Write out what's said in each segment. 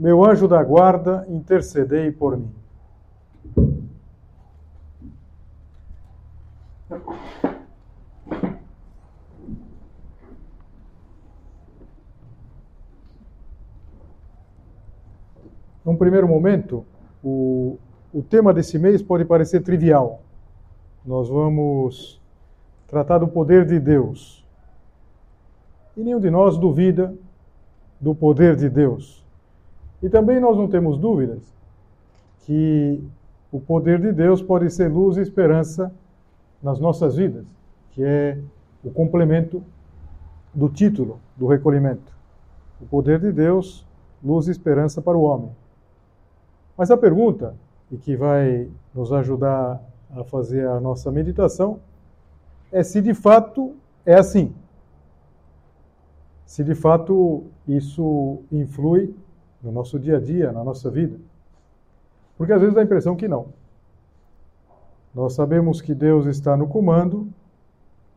meu anjo da guarda, intercedei por mim. Num primeiro momento, o, o tema desse mês pode parecer trivial. Nós vamos tratar do poder de Deus. E nenhum de nós duvida do poder de Deus. E também nós não temos dúvidas que o poder de Deus pode ser luz e esperança nas nossas vidas, que é o complemento do título do recolhimento. O poder de Deus, luz e esperança para o homem. Mas a pergunta, e que vai nos ajudar a fazer a nossa meditação, é se de fato é assim. Se de fato isso influi no nosso dia a dia, na nossa vida. Porque às vezes dá a impressão que não. Nós sabemos que Deus está no comando,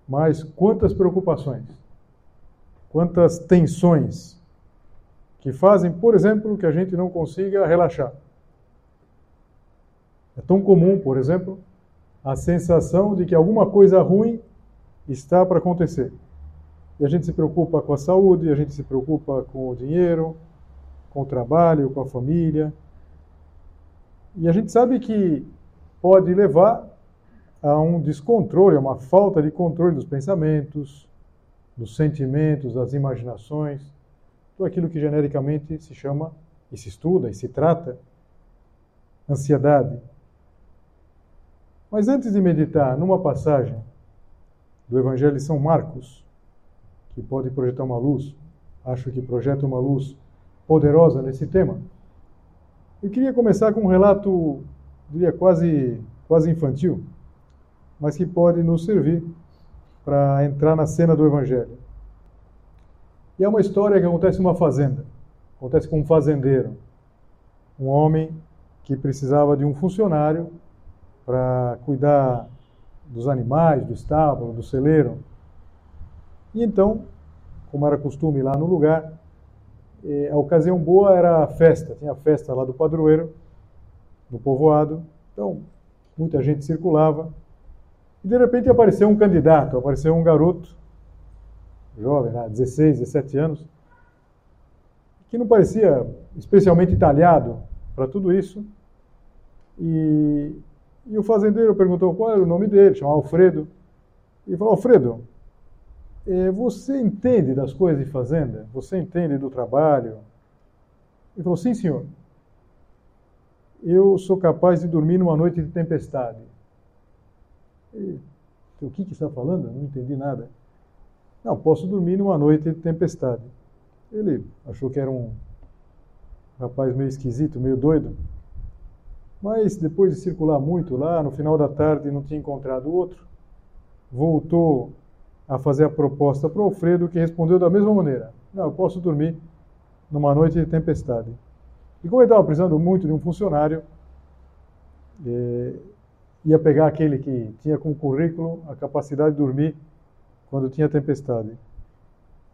mas quantas preocupações, quantas tensões que fazem, por exemplo, que a gente não consiga relaxar. É tão comum, por exemplo, a sensação de que alguma coisa ruim está para acontecer. E a gente se preocupa com a saúde, a gente se preocupa com o dinheiro, com o trabalho, com a família. E a gente sabe que pode levar a um descontrole, a uma falta de controle dos pensamentos, dos sentimentos, das imaginações, tudo aquilo que genericamente se chama e se estuda e se trata ansiedade. Mas antes de meditar numa passagem do Evangelho de São Marcos, que pode projetar uma luz, acho que projeta uma luz poderosa nesse tema. Eu queria começar com um relato, diria quase, quase infantil, mas que pode nos servir para entrar na cena do Evangelho. E é uma história que acontece numa fazenda. Acontece com um fazendeiro, um homem que precisava de um funcionário para cuidar dos animais, do estábulo, do celeiro. E então, como era costume lá no lugar, e a ocasião boa era a festa, tinha a festa lá do padroeiro, no povoado. Então, muita gente circulava. E de repente apareceu um candidato, apareceu um garoto, jovem, né, 16, 17 anos, que não parecia especialmente talhado para tudo isso. E, e o fazendeiro perguntou qual era o nome dele, chamava Alfredo. E falou: Alfredo, é, você entende das coisas de fazenda? Você entende do trabalho? Ele falou, sim, senhor. Eu sou capaz de dormir numa noite de tempestade. E, o que, que está falando? Não entendi nada. Não, posso dormir numa noite de tempestade. Ele achou que era um rapaz meio esquisito, meio doido. Mas depois de circular muito lá, no final da tarde não tinha encontrado outro, voltou a fazer a proposta para o Alfredo, que respondeu da mesma maneira: Não, eu posso dormir numa noite de tempestade. E como ele estava precisando muito de um funcionário, é, ia pegar aquele que tinha como currículo a capacidade de dormir quando tinha tempestade.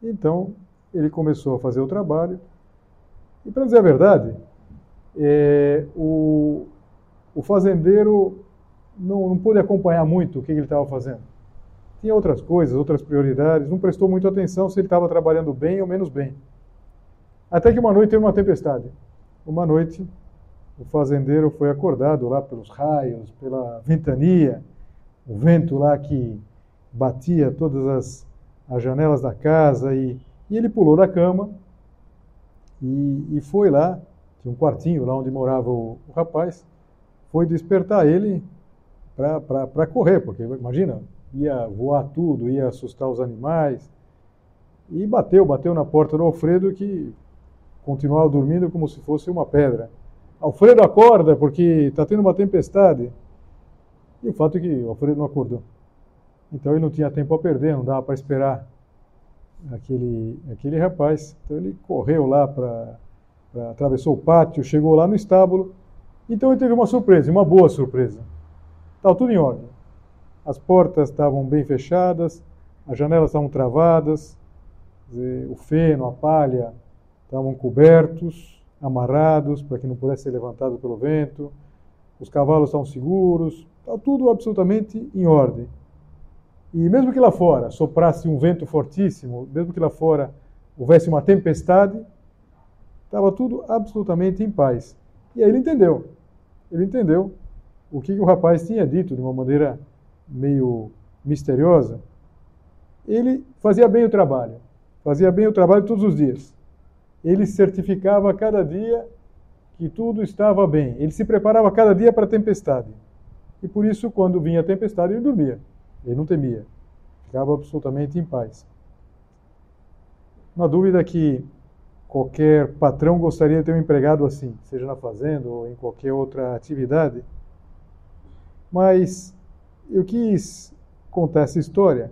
Então, ele começou a fazer o trabalho. E, para dizer a verdade, é, o, o fazendeiro não, não pôde acompanhar muito o que ele estava fazendo tinha outras coisas, outras prioridades, não prestou muita atenção se ele estava trabalhando bem ou menos bem. Até que uma noite teve uma tempestade. Uma noite, o fazendeiro foi acordado lá pelos raios, pela ventania, o vento lá que batia todas as, as janelas da casa, e, e ele pulou da cama e, e, foi lá, tinha um quartinho lá onde morava o, o rapaz, foi despertar ele para correr, porque imagina, ia voar tudo, ia assustar os animais. E bateu, bateu na porta do Alfredo que continuava dormindo como se fosse uma pedra. Alfredo acorda porque está tendo uma tempestade. E o fato é que o Alfredo não acordou. Então ele não tinha tempo a perder, não dava para esperar aquele, aquele rapaz. Então ele correu lá para. atravessou o pátio, chegou lá no estábulo. Então ele teve uma surpresa, uma boa surpresa. Estava tudo em ordem. As portas estavam bem fechadas, as janelas estavam travadas, o feno, a palha estavam cobertos, amarrados para que não pudesse ser levantado pelo vento, os cavalos estavam seguros, estava tudo absolutamente em ordem. E mesmo que lá fora soprasse um vento fortíssimo, mesmo que lá fora houvesse uma tempestade, estava tudo absolutamente em paz. E aí ele entendeu. Ele entendeu o que o rapaz tinha dito de uma maneira meio misteriosa. Ele fazia bem o trabalho, fazia bem o trabalho todos os dias. Ele certificava cada dia que tudo estava bem. Ele se preparava cada dia para a tempestade. E por isso, quando vinha a tempestade, ele dormia. Ele não temia. Ficava absolutamente em paz. Há dúvida que qualquer patrão gostaria de ter um empregado assim, seja na fazenda ou em qualquer outra atividade. Mas eu quis contar essa história,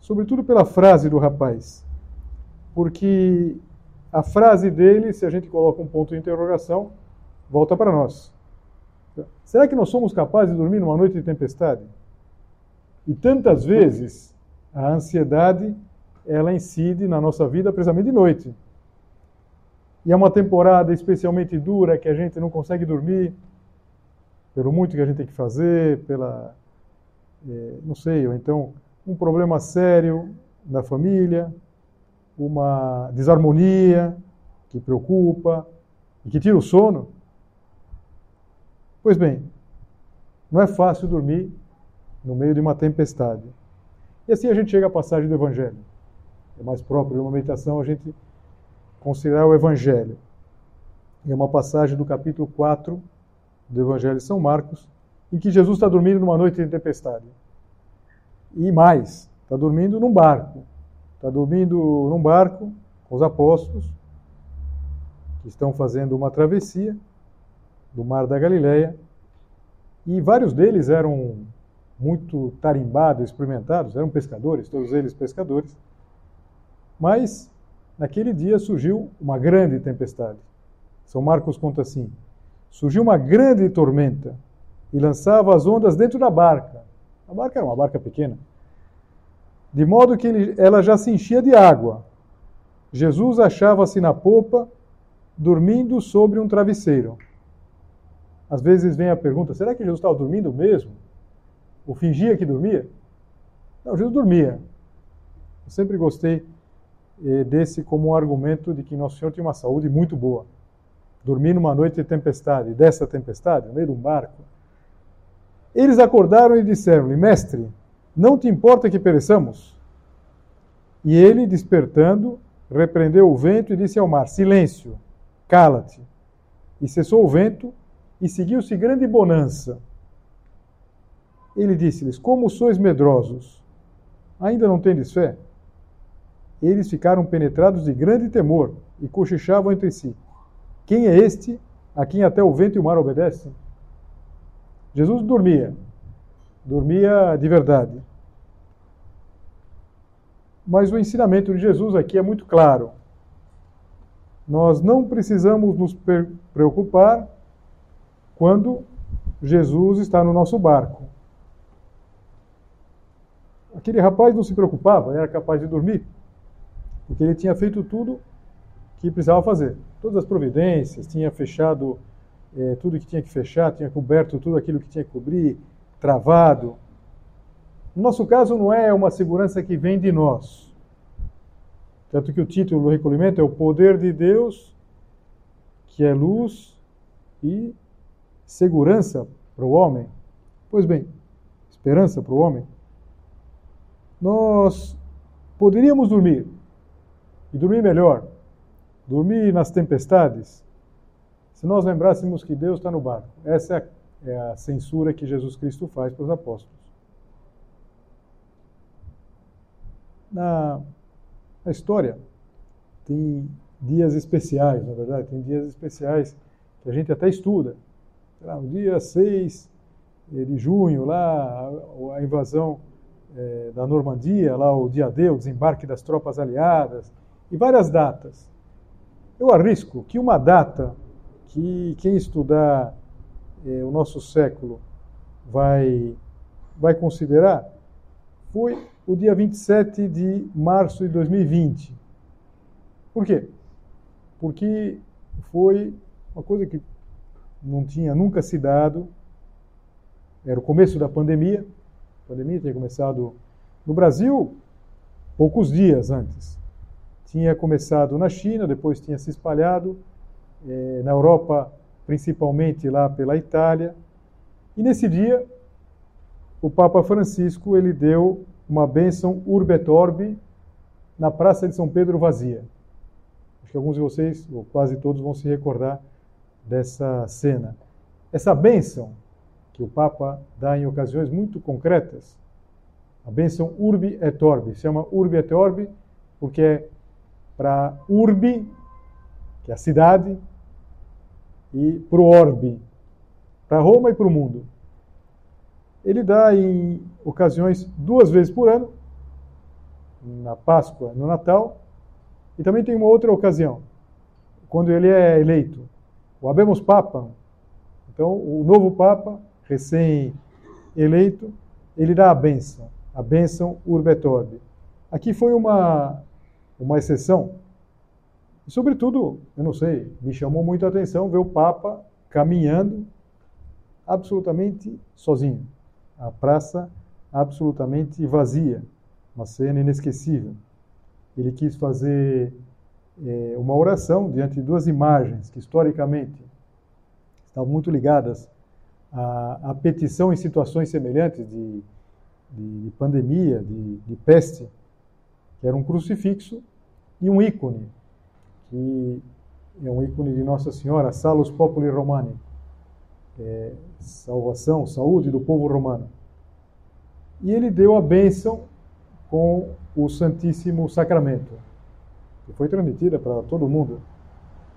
sobretudo pela frase do rapaz, porque a frase dele, se a gente coloca um ponto de interrogação, volta para nós. Será que nós somos capazes de dormir numa noite de tempestade? E tantas vezes a ansiedade ela incide na nossa vida precisamente de noite. E é uma temporada especialmente dura que a gente não consegue dormir pelo muito que a gente tem que fazer, pela não sei, ou então um problema sério na família, uma desarmonia que preocupa e que tira o sono. Pois bem, não é fácil dormir no meio de uma tempestade. E assim a gente chega à passagem do Evangelho. É mais próprio de uma meditação a gente considerar o Evangelho. É uma passagem do capítulo 4 do Evangelho de São Marcos, em que Jesus está dormindo numa noite de tempestade. E mais, está dormindo num barco. Está dormindo num barco com os apóstolos, que estão fazendo uma travessia do Mar da Galileia. E vários deles eram muito tarimbados, experimentados, eram pescadores, todos eles pescadores. Mas naquele dia surgiu uma grande tempestade. São Marcos conta assim: surgiu uma grande tormenta e lançava as ondas dentro da barca. A barca era uma barca pequena, de modo que ele, ela já se enchia de água. Jesus achava-se na popa, dormindo sobre um travesseiro. Às vezes vem a pergunta: será que Jesus estava dormindo mesmo? Ou fingia que dormia? Não, Jesus dormia. Eu sempre gostei eh, desse como um argumento de que Nosso Senhor tinha uma saúde muito boa. Dormir numa noite de tempestade, dessa tempestade, no meio de um barco. Eles acordaram e disseram-lhe: Mestre, não te importa que pereçamos? E ele, despertando, repreendeu o vento e disse ao mar: Silêncio, cala-te. E cessou o vento e seguiu-se grande bonança. Ele disse-lhes: Como sois medrosos? Ainda não tendes fé? Eles ficaram penetrados de grande temor e cochichavam entre si: Quem é este a quem até o vento e o mar obedecem? Jesus dormia, dormia de verdade. Mas o ensinamento de Jesus aqui é muito claro. Nós não precisamos nos preocupar quando Jesus está no nosso barco. Aquele rapaz não se preocupava, era capaz de dormir, porque ele tinha feito tudo que precisava fazer. Todas as providências, tinha fechado é, tudo que tinha que fechar, tinha coberto tudo aquilo que tinha que cobrir, travado. No nosso caso, não é uma segurança que vem de nós. Tanto que o título do recolhimento é O Poder de Deus, que é luz e segurança para o homem. Pois bem, esperança para o homem nós poderíamos dormir e dormir melhor, dormir nas tempestades, se nós lembrássemos que Deus está no barco. Essa é, a censura que Jesus Cristo faz para os apóstolos. Na, na história, tem dias especiais, na verdade, tem dias especiais que a gente até estuda. no dia 6 de junho, lá, a invasão é, da Normandia, lá o dia D, o desembarque das tropas aliadas, e várias datas. Eu arrisco que uma data que quem estudar é, o nosso século vai, vai considerar foi o dia 27 de março de 2020. Por quê? Porque foi uma coisa que não tinha nunca se dado, era o começo da pandemia, a pandemia tinha começado no Brasil poucos dias antes. Tinha começado na China, depois tinha se espalhado eh, na Europa, principalmente lá pela Itália. E nesse dia, o Papa Francisco ele deu uma bênção urbe et orbi na Praça de São Pedro vazia. Acho que alguns de vocês, ou quase todos, vão se recordar dessa cena. Essa bênção que o Papa dá em ocasiões muito concretas, a bênção urbi et orbi, se chama urbi et orbi porque é para urbi, que é a cidade, e para o orbe, para Roma e para o mundo. Ele dá em ocasiões duas vezes por ano, na Páscoa, no Natal, e também tem uma outra ocasião, quando ele é eleito. O Abemos Papa, então o novo Papa, recém-eleito, ele dá a bênção, a bênção Urbet Orbe. Aqui foi uma, uma exceção, sobretudo, eu não sei, me chamou muito a atenção ver o Papa caminhando absolutamente sozinho. A praça absolutamente vazia. Uma cena inesquecível. Ele quis fazer é, uma oração diante de duas imagens que, historicamente, estavam muito ligadas à, à petição em situações semelhantes de, de, de pandemia, de, de peste, que era um crucifixo e um ícone que é um ícone de Nossa Senhora, Salus Populi Romani, é, salvação, saúde do povo romano. E ele deu a bênção com o Santíssimo Sacramento, que foi transmitida para todo mundo.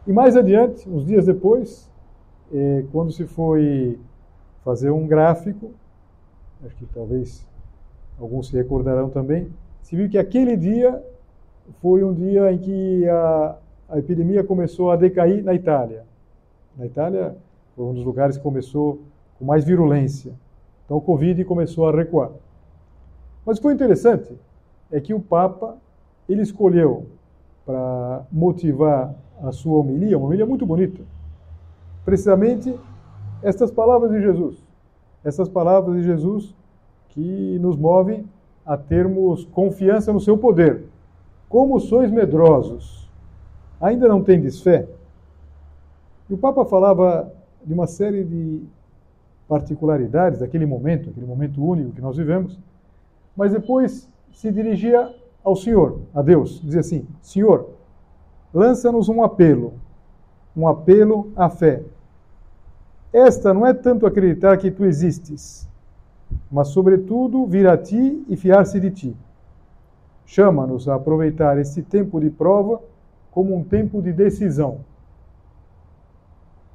E mais adiante, uns dias depois, é, quando se foi fazer um gráfico, acho que talvez alguns se recordarão também, se viu que aquele dia foi um dia em que a, a epidemia começou a decair na Itália. Na Itália foi um dos lugares que começou com mais virulência. Então o Covid começou a recuar. Mas o que foi interessante é que o Papa ele escolheu para motivar a sua homilia, uma homilia muito bonita, precisamente estas palavras de Jesus. Essas palavras de Jesus que nos movem a termos confiança no seu poder. Como sois medrosos, ainda não tendes fé? E o Papa falava de uma série de particularidades daquele momento, aquele momento único que nós vivemos, mas depois se dirigia ao Senhor, a Deus, dizia assim: Senhor, lança-nos um apelo, um apelo à fé. Esta não é tanto acreditar que tu existes, mas, sobretudo, vir a ti e fiar-se de ti. Chama-nos a aproveitar este tempo de prova como um tempo de decisão.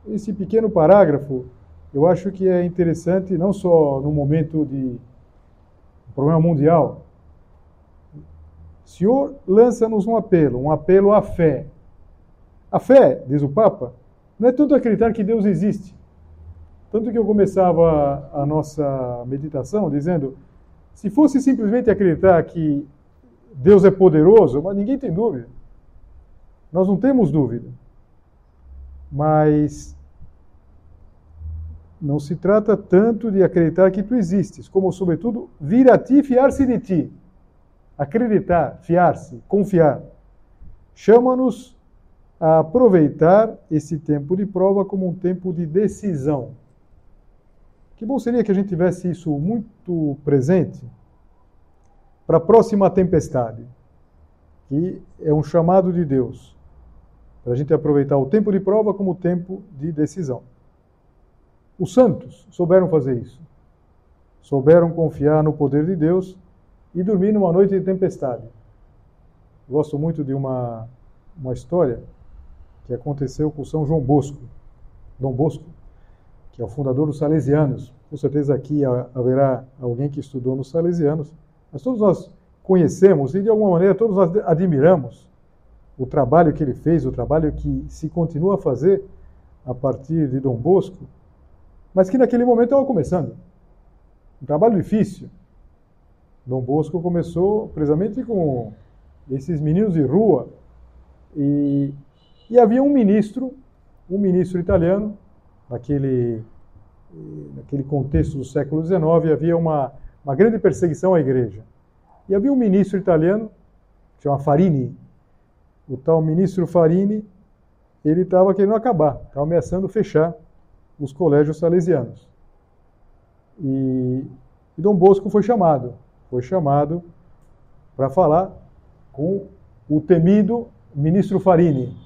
Esse pequeno parágrafo, eu acho que é interessante não só no momento de problema mundial. O Senhor lança-nos um apelo, um apelo à fé. A fé, diz o Papa, não é tanto acreditar que Deus existe. Tanto que eu começava a nossa meditação dizendo: se fosse simplesmente acreditar que Deus é poderoso, mas ninguém tem dúvida. Nós não temos dúvida. Mas não se trata tanto de acreditar que tu existes, como, sobretudo, vir a ti fiar-se de ti. Acreditar, fiar-se, confiar. Chama-nos a aproveitar esse tempo de prova como um tempo de decisão. Que bom seria que a gente tivesse isso muito presente para a próxima tempestade, que é um chamado de Deus para a gente aproveitar o tempo de prova como tempo de decisão. Os santos souberam fazer isso. Souberam confiar no poder de Deus e dormir numa noite de tempestade. Gosto muito de uma, uma história que aconteceu com São João Bosco. Dom Bosco, que é o fundador dos Salesianos. Com certeza aqui haverá alguém que estudou nos Salesianos, mas todos nós conhecemos e de alguma maneira todos nós admiramos o trabalho que ele fez, o trabalho que se continua a fazer a partir de Dom Bosco, mas que naquele momento estava começando. Um trabalho difícil. Dom Bosco começou precisamente com esses meninos de rua e, e havia um ministro, um ministro italiano, naquele, naquele contexto do século XIX, havia uma, uma grande perseguição à igreja. E havia um ministro italiano, que chama Farini, o tal ministro Farini, ele estava querendo acabar, estava ameaçando fechar os colégios salesianos. E, e Dom Bosco foi chamado, foi chamado para falar com o temido ministro Farini.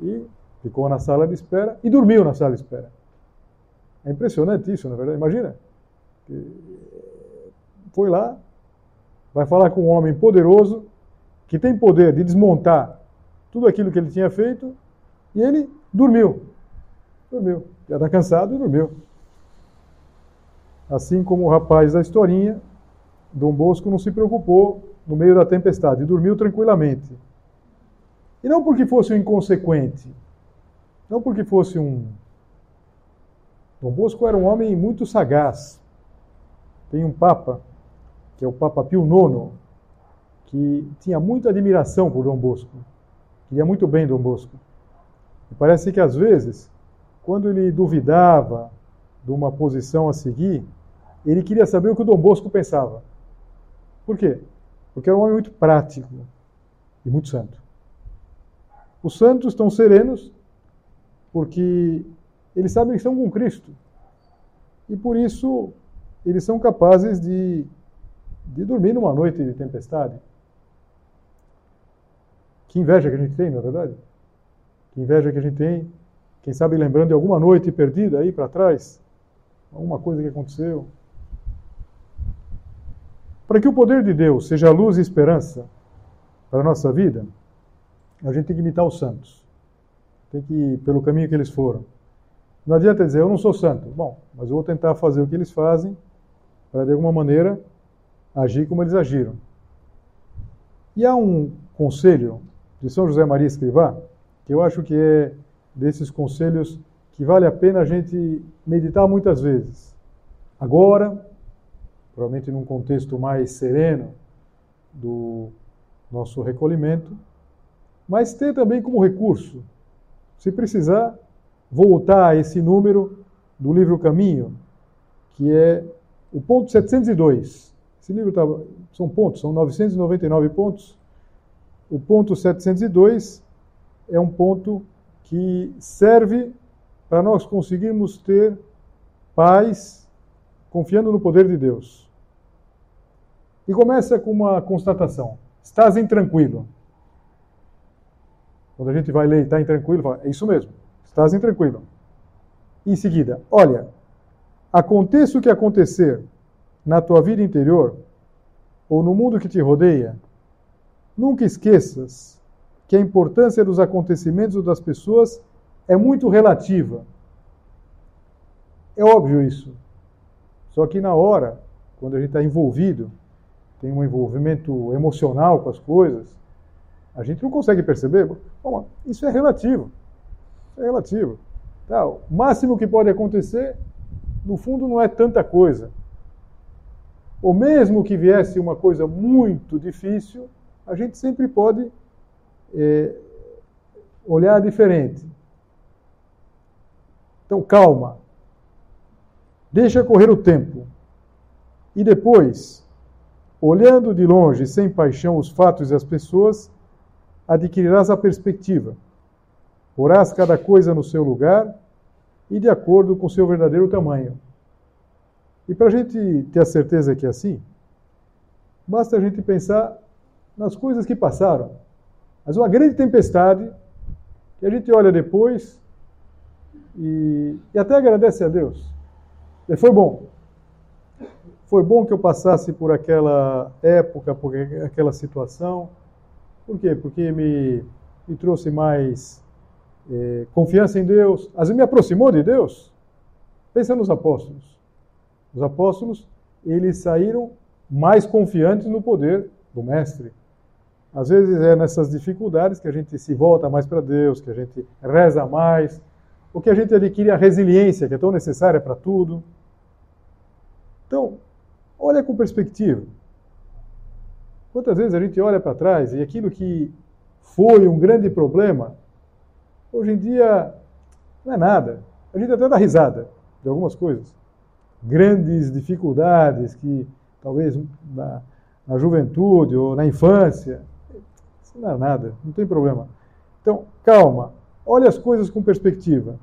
E ficou na sala de espera e dormiu na sala de espera. É impressionante isso, na verdade. Imagina. Foi lá, vai falar com um homem poderoso, que tem poder de desmontar tudo aquilo que ele tinha feito, e ele dormiu. Dormiu. Já está cansado e dormiu. Assim como o rapaz da historinha, Dom Bosco não se preocupou no meio da tempestade, dormiu tranquilamente. E não porque fosse um inconsequente, não porque fosse um. Dom Bosco era um homem muito sagaz. Tem um Papa, que é o Papa Pio IX, que tinha muita admiração por Dom Bosco. Queria muito bem Dom Bosco. E parece que às vezes, quando ele duvidava de uma posição a seguir, ele queria saber o que o Dom Bosco pensava. Por quê? Porque era um homem muito prático e muito santo. Os santos estão serenos porque eles sabem que estão com Cristo. E por isso eles são capazes de, de dormir numa noite de tempestade. Que inveja que a gente tem, não é verdade? Que inveja que a gente tem, quem sabe lembrando de alguma noite perdida aí para trás, alguma coisa que aconteceu. Para que o poder de Deus seja luz e esperança para a nossa vida, a gente tem que imitar os santos. Tem que ir pelo caminho que eles foram. Não adianta dizer, eu não sou santo. Bom, mas eu vou tentar fazer o que eles fazem para, de alguma maneira, agir como eles agiram. E há um conselho de São José Maria Escrivá, que eu acho que é desses conselhos que vale a pena a gente meditar muitas vezes. Agora, provavelmente num contexto mais sereno do nosso recolhimento, mas ter também como recurso, se precisar, voltar a esse número do livro Caminho, que é o ponto 702. Esse livro tá, são pontos, são 999 pontos, o ponto 702 é um ponto que serve para nós conseguirmos ter paz confiando no poder de Deus. E começa com uma constatação: estás intranquilo. Quando a gente vai ler está intranquilo, fala, é isso mesmo, estás intranquilo. Em seguida, olha, aconteça o que acontecer na tua vida interior ou no mundo que te rodeia, Nunca esqueças que a importância dos acontecimentos ou das pessoas é muito relativa. É óbvio isso. Só que na hora, quando a gente está envolvido, tem um envolvimento emocional com as coisas, a gente não consegue perceber. Bom, isso é relativo. Isso é relativo. Tá, o máximo que pode acontecer, no fundo, não é tanta coisa. Ou mesmo que viesse uma coisa muito difícil, a gente sempre pode é, olhar diferente. Então, calma. Deixa correr o tempo. E depois, olhando de longe, sem paixão, os fatos e as pessoas, adquirirás a perspectiva. Porás cada coisa no seu lugar e de acordo com seu verdadeiro tamanho. E para a gente ter a certeza que é assim, basta a gente pensar nas coisas que passaram. Mas uma grande tempestade que a gente olha depois e, e até agradece a Deus. E foi bom. Foi bom que eu passasse por aquela época, por aquela situação. Por quê? Porque me, me trouxe mais é, confiança em Deus, às vezes me aproximou de Deus. Pensa nos apóstolos. Os apóstolos, eles saíram mais confiantes no poder do Mestre. Às vezes é nessas dificuldades que a gente se volta mais para Deus, que a gente reza mais, ou que a gente adquire a resiliência que é tão necessária para tudo. Então, olha com perspectiva. Quantas vezes a gente olha para trás e aquilo que foi um grande problema, hoje em dia não é nada. A gente até dá risada de algumas coisas. Grandes dificuldades que talvez na, na juventude ou na infância, não é nada, não tem problema. Então, calma, olhe as coisas com perspectiva,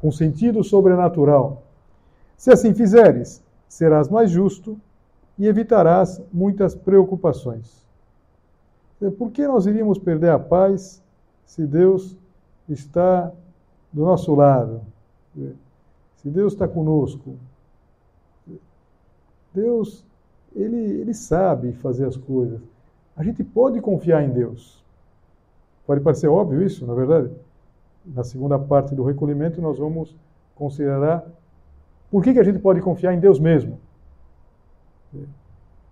com sentido sobrenatural. Se assim fizeres, serás mais justo e evitarás muitas preocupações. Por que nós iríamos perder a paz se Deus está do nosso lado? Se Deus está conosco? Deus, ele, ele sabe fazer as coisas. A gente pode confiar em Deus. Pode parecer óbvio isso, na é verdade? Na segunda parte do recolhimento, nós vamos considerar por que, que a gente pode confiar em Deus mesmo?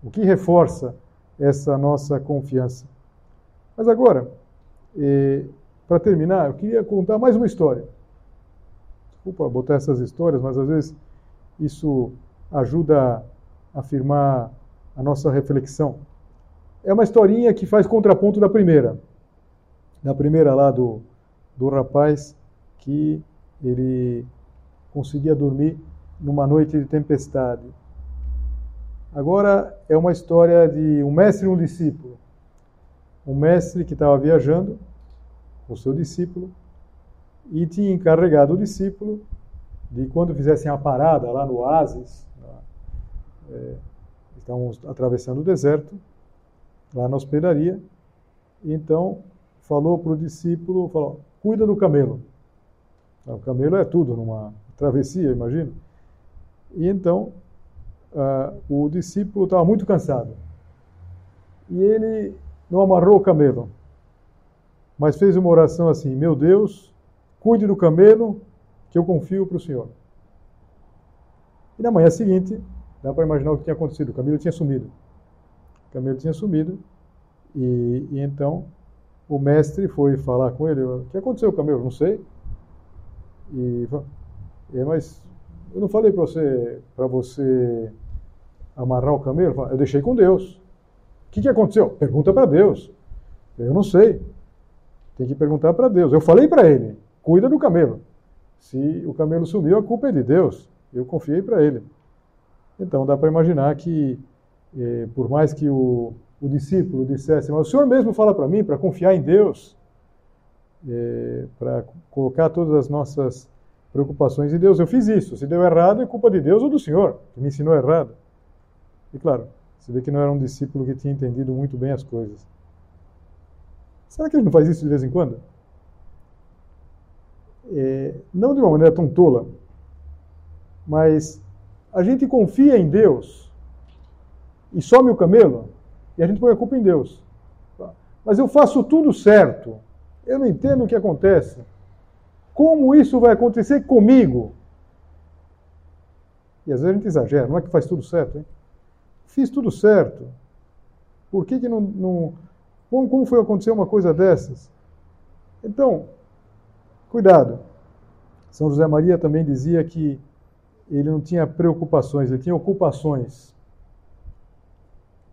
O que reforça essa nossa confiança? Mas agora, eh, para terminar, eu queria contar mais uma história. Desculpa botar essas histórias, mas às vezes isso ajuda a afirmar a nossa reflexão. É uma historinha que faz contraponto da primeira. Da primeira lá do, do rapaz que ele conseguia dormir numa noite de tempestade. Agora é uma história de um mestre e um discípulo. Um mestre que estava viajando com o seu discípulo e tinha encarregado o discípulo de quando fizessem a parada lá no oásis, é, estavam atravessando o deserto, lá na hospedaria, então falou para o discípulo, falou, cuida do camelo. O camelo é tudo numa travessia, imagina. E então uh, o discípulo estava muito cansado. E ele não amarrou o camelo, mas fez uma oração assim: Meu Deus, cuide do camelo que eu confio para o Senhor. E na manhã seguinte, dá para imaginar o que tinha acontecido: o camelo tinha sumido. Camelo tinha sumido, e, e então o mestre foi falar com ele: O que aconteceu camelo? Não sei. E, e mas eu não falei para você, para você amarrar o camelo? Eu deixei com Deus. O que, que aconteceu? Pergunta para Deus. Eu não sei. Tem que perguntar para Deus. Eu falei para ele: cuida do camelo. Se o camelo sumiu, a culpa é de Deus. Eu confiei para ele. Então dá para imaginar que, eh, por mais que o, o, discípulo dissesse, mas o Senhor mesmo fala para mim para confiar em Deus, eh, para colocar todas as nossas preocupações em Deus. Eu fiz isso. Se deu errado, é culpa de Deus ou do Senhor, que me ensinou errado. E claro, você vê que não era um discípulo que tinha entendido muito bem as coisas. Será que ele não faz isso de vez em quando? É, não de uma maneira tão tola, mas a gente confia em Deus e some o camelo e a gente põe a culpa em Deus. Mas eu faço tudo certo, eu não entendo o que acontece. Como isso vai acontecer comigo? E às vezes a gente exagera, não é que faz tudo certo, hein? Fiz tudo certo. Por que, que não, não. Como, como foi acontecer uma coisa dessas? Então, cuidado. São José Maria também dizia que ele não tinha preocupações, ele tinha ocupações.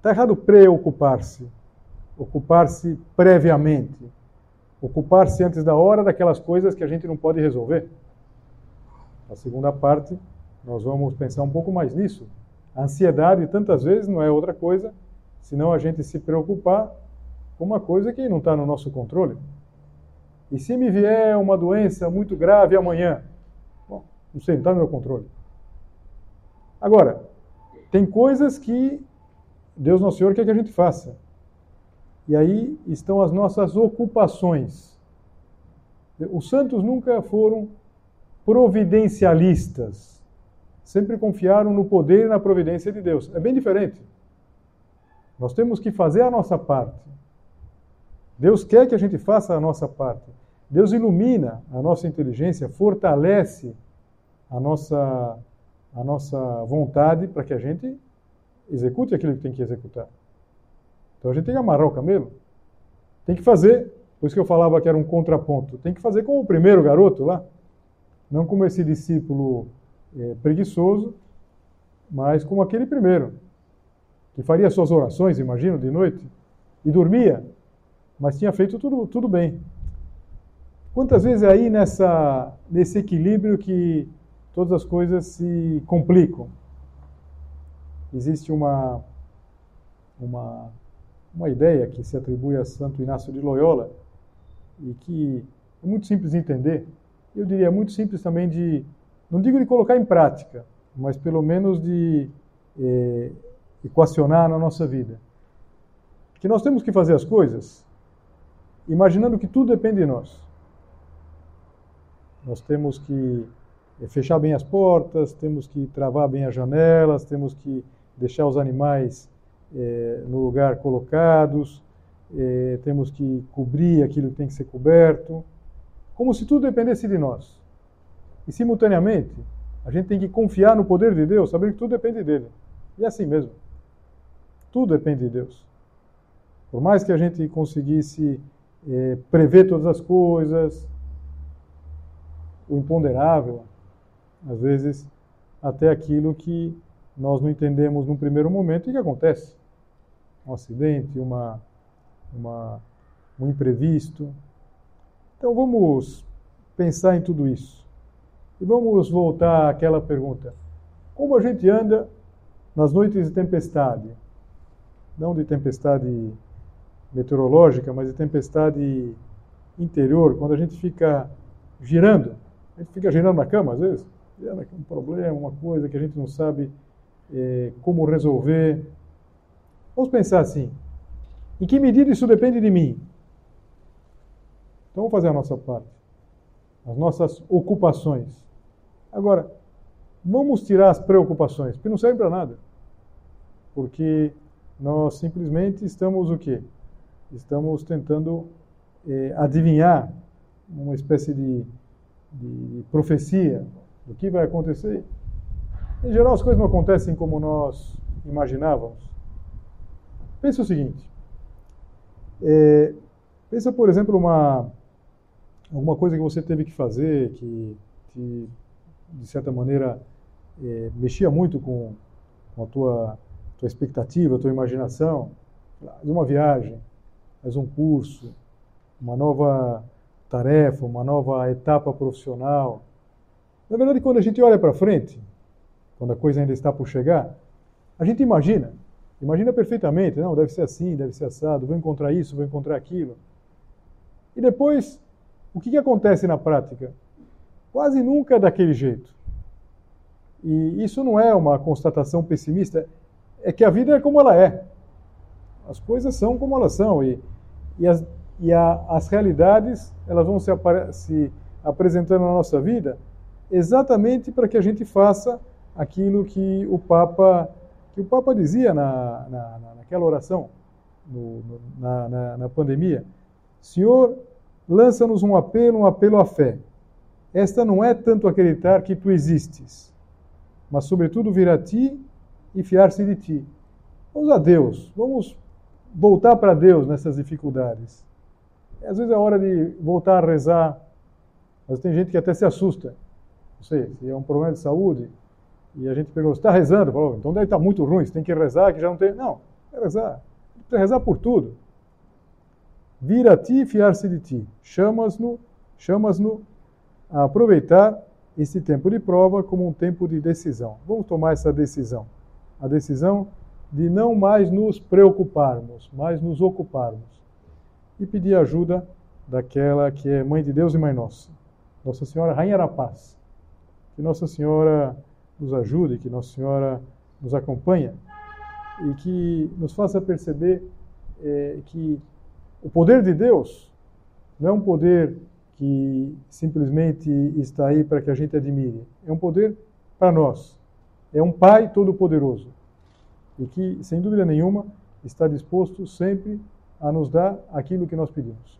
Está errado preocupar-se. Ocupar-se previamente ocupar-se antes da hora daquelas coisas que a gente não pode resolver. Na segunda parte, nós vamos pensar um pouco mais nisso. A ansiedade, tantas vezes, não é outra coisa senão a gente se preocupar com uma coisa que não está no nosso controle. E se me vier uma doença muito grave amanhã? Bom, não sei, não está no meu controle. Agora, tem coisas que Deus Nosso Senhor quer que a gente faça. E aí estão as nossas ocupações. Os santos nunca foram providencialistas. Sempre confiaram no poder e na providência de Deus. É bem diferente. Nós temos que fazer a nossa parte. Deus quer que a gente faça a nossa parte. Deus ilumina a nossa inteligência, fortalece a nossa, a nossa vontade para que a gente execute aquilo que tem que executar. Então a gente tem que amarrar o camelo. Tem que fazer, por isso que eu falava que era um contraponto, tem que fazer como o primeiro garoto lá, não como esse discípulo é, preguiçoso, mas como aquele primeiro, que faria suas orações, imagino, de noite, e dormia, mas tinha feito tudo, tudo bem. Quantas vezes é aí nessa, nesse equilíbrio que todas as coisas se complicam? Existe uma, uma, uma ideia que se atribui a Santo Inácio de Loyola e que é muito simples de entender. Eu diria muito simples também de, não digo de colocar em prática, mas pelo menos de é, equacionar na nossa vida. Que nós temos que fazer as coisas imaginando que tudo depende de nós. Nós temos que eh, fechar bem as portas, temos que travar bem as janelas, temos que deixar os animais é, no lugar colocados, é, temos que cobrir aquilo que tem que ser coberto, como se tudo dependesse de nós. E, simultaneamente, a gente tem que confiar no poder de Deus, sabendo que tudo depende dele. E é assim mesmo. Tudo depende de Deus. Por mais que a gente conseguisse é, prever todas as coisas, o imponderável, às vezes até aquilo que nós não entendemos num primeiro momento e que acontece. Um acidente, uma, uma, um imprevisto. Então vamos pensar em tudo isso. E vamos voltar àquela pergunta: como a gente anda nas noites de tempestade? Não de tempestade meteorológica, mas de tempestade interior, quando a gente fica girando, a gente fica girando na cama às vezes, um problema, uma coisa que a gente não sabe é, como resolver. Vamos pensar assim: em que medida isso depende de mim? Então vamos fazer a nossa parte, as nossas ocupações. Agora, vamos tirar as preocupações, porque não servem para nada. Porque nós simplesmente estamos o quê? Estamos tentando é, adivinhar uma espécie de, de profecia do que vai acontecer. Em geral, as coisas não acontecem como nós imaginávamos. Pensa o seguinte: é, pensa, por exemplo, uma alguma coisa que você teve que fazer que te, de certa maneira é, mexia muito com, com a tua tua expectativa, a tua imaginação, uma viagem, mais um curso, uma nova tarefa, uma nova etapa profissional. Na verdade, quando a gente olha para frente, quando a coisa ainda está por chegar, a gente imagina, imagina perfeitamente, não, deve ser assim, deve ser assado, vou encontrar isso, vou encontrar aquilo. E depois, o que, que acontece na prática? Quase nunca é daquele jeito. E isso não é uma constatação pessimista, é que a vida é como ela é. As coisas são como elas são. E e as, e a, as realidades elas vão se, se apresentando na nossa vida exatamente para que a gente faça aquilo que o Papa que o Papa dizia na, na, naquela oração no, no, na, na, na pandemia. Senhor, lança-nos um apelo, um apelo à fé. Esta não é tanto acreditar que tu existes, mas sobretudo vir a ti e fiar-se de ti. Vamos a Deus, vamos voltar para Deus nessas dificuldades. Às vezes é hora de voltar a rezar, mas tem gente que até se assusta. Não sei, se é um problema de saúde, e a gente pergunta, está rezando? Falou, então deve estar muito ruim, você tem que rezar, que já não tem. Não, é rezar. Precisa rezar por tudo. Vir a ti e fiar-se de ti. Chamas-no, chamas-no a aproveitar esse tempo de prova como um tempo de decisão. Vamos tomar essa decisão. A decisão de não mais nos preocuparmos, mas nos ocuparmos. E pedir ajuda daquela que é Mãe de Deus e Mãe Nossa, Nossa Senhora Rainha da Paz. Que Nossa Senhora nos ajude, que Nossa Senhora nos acompanhe e que nos faça perceber é, que o poder de Deus não é um poder que simplesmente está aí para que a gente admire, é um poder para nós. É um Pai todo-poderoso e que, sem dúvida nenhuma, está disposto sempre a nos dar aquilo que nós pedimos.